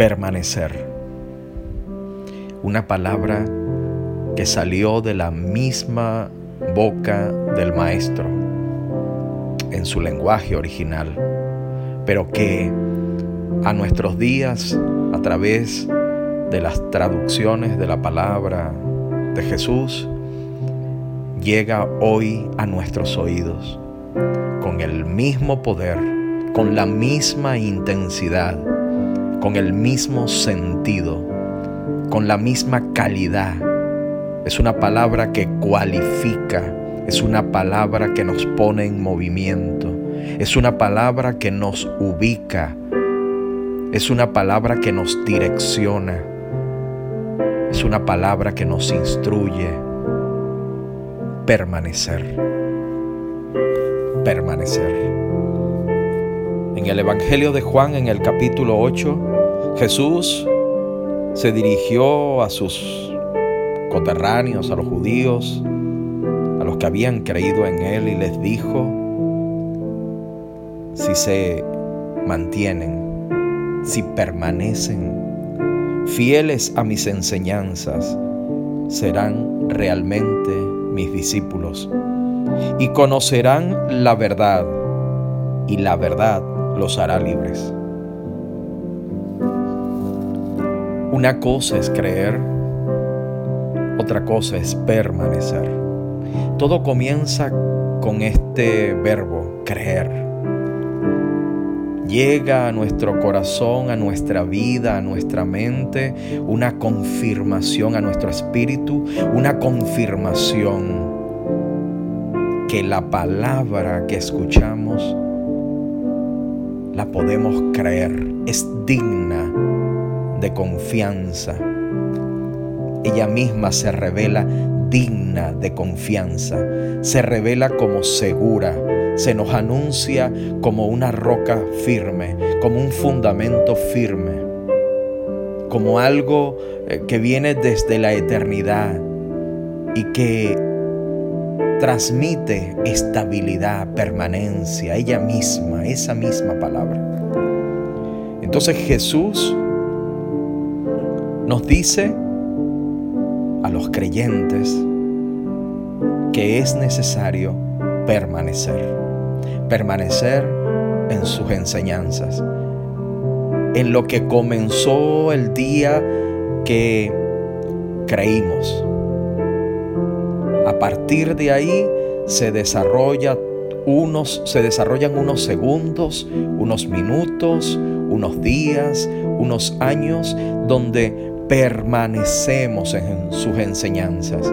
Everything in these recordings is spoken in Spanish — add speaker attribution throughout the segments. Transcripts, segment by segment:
Speaker 1: permanecer. Una palabra que salió de la misma boca del maestro en su lenguaje original, pero que a nuestros días, a través de las traducciones de la palabra de Jesús, llega hoy a nuestros oídos con el mismo poder, con la misma intensidad, con el mismo sentido, con la misma calidad. Es una palabra que cualifica, es una palabra que nos pone en movimiento, es una palabra que nos ubica, es una palabra que nos direcciona, es una palabra que nos instruye. Permanecer. Permanecer. En el Evangelio de Juan, en el capítulo 8, Jesús se dirigió a sus coterráneos, a los judíos, a los que habían creído en Él y les dijo, si se mantienen, si permanecen fieles a mis enseñanzas, serán realmente mis discípulos y conocerán la verdad y la verdad los hará libres. Una cosa es creer, otra cosa es permanecer. Todo comienza con este verbo, creer llega a nuestro corazón, a nuestra vida, a nuestra mente, una confirmación a nuestro espíritu, una confirmación que la palabra que escuchamos la podemos creer, es digna de confianza. Ella misma se revela digna de confianza, se revela como segura, se nos anuncia como una roca firme, como un fundamento firme, como algo eh, que viene desde la eternidad y que transmite estabilidad, permanencia, ella misma, esa misma palabra. Entonces Jesús nos dice a los creyentes que es necesario permanecer permanecer en sus enseñanzas, en lo que comenzó el día que creímos. Partir de ahí se desarrolla unos se desarrollan unos segundos, unos minutos, unos días, unos años donde permanecemos en sus enseñanzas.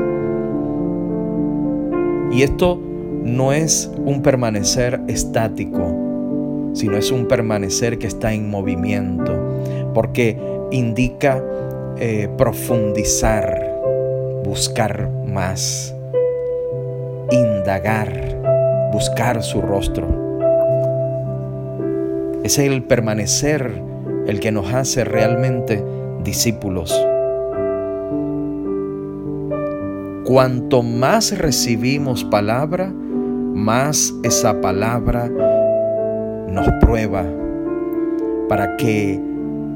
Speaker 1: Y esto no es un permanecer estático, sino es un permanecer que está en movimiento, porque indica eh, profundizar, buscar más, indagar, buscar su rostro. Es el permanecer el que nos hace realmente discípulos. Cuanto más recibimos palabra, más esa palabra nos prueba para que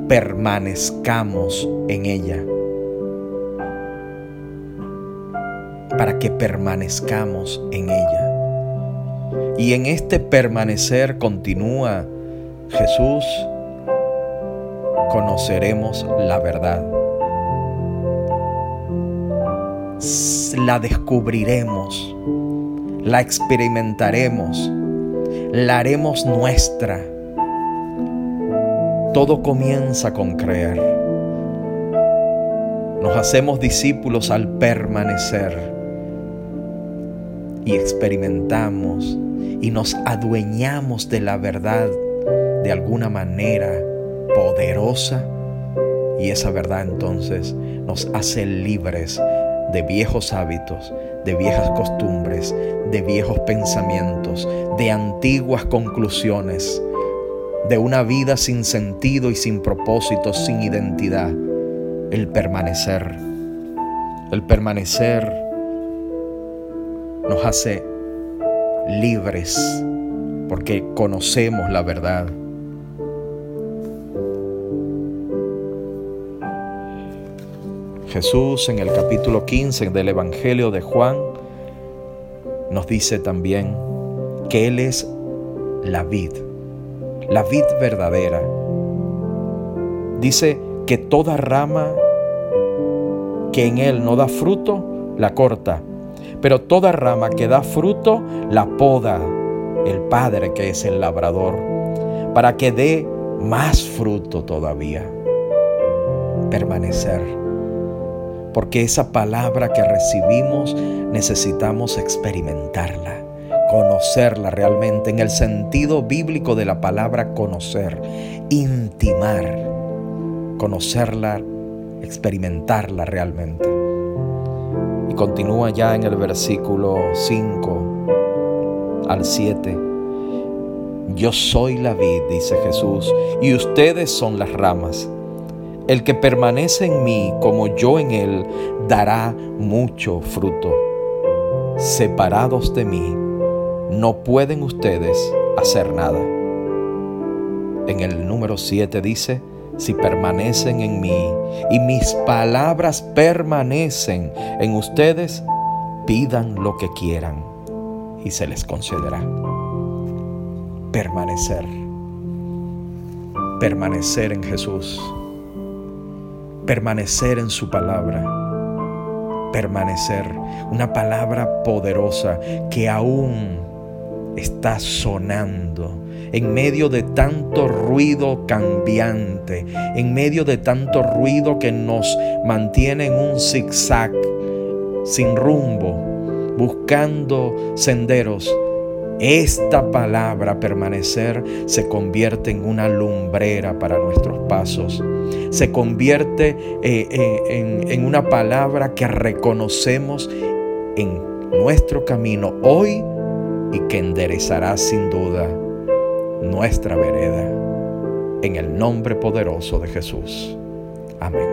Speaker 1: permanezcamos en ella. Para que permanezcamos en ella. Y en este permanecer continúa Jesús, conoceremos la verdad. La descubriremos la experimentaremos, la haremos nuestra. Todo comienza con creer. Nos hacemos discípulos al permanecer y experimentamos y nos adueñamos de la verdad de alguna manera poderosa y esa verdad entonces nos hace libres de viejos hábitos, de viejas costumbres, de viejos pensamientos, de antiguas conclusiones, de una vida sin sentido y sin propósito, sin identidad. El permanecer. El permanecer nos hace libres porque conocemos la verdad. Jesús en el capítulo 15 del Evangelio de Juan nos dice también que Él es la vid, la vid verdadera. Dice que toda rama que en Él no da fruto, la corta, pero toda rama que da fruto, la poda el Padre que es el labrador, para que dé más fruto todavía. Permanecer. Porque esa palabra que recibimos necesitamos experimentarla conocerla realmente en el sentido bíblico de la palabra conocer, intimar, conocerla, experimentarla realmente. Y continúa ya en el versículo 5 al 7. Yo soy la vid, dice Jesús, y ustedes son las ramas. El que permanece en mí como yo en él dará mucho fruto. Separados de mí, no pueden ustedes hacer nada. En el número 7 dice, si permanecen en mí y mis palabras permanecen en ustedes, pidan lo que quieran y se les concederá. Permanecer. Permanecer en Jesús. Permanecer en su palabra. Permanecer. Una palabra poderosa que aún está sonando en medio de tanto ruido cambiante, en medio de tanto ruido que nos mantiene en un zigzag, sin rumbo, buscando senderos. Esta palabra permanecer se convierte en una lumbrera para nuestros pasos. Se convierte eh, eh, en, en una palabra que reconocemos en nuestro camino hoy y que enderezará sin duda nuestra vereda. En el nombre poderoso de Jesús. Amén.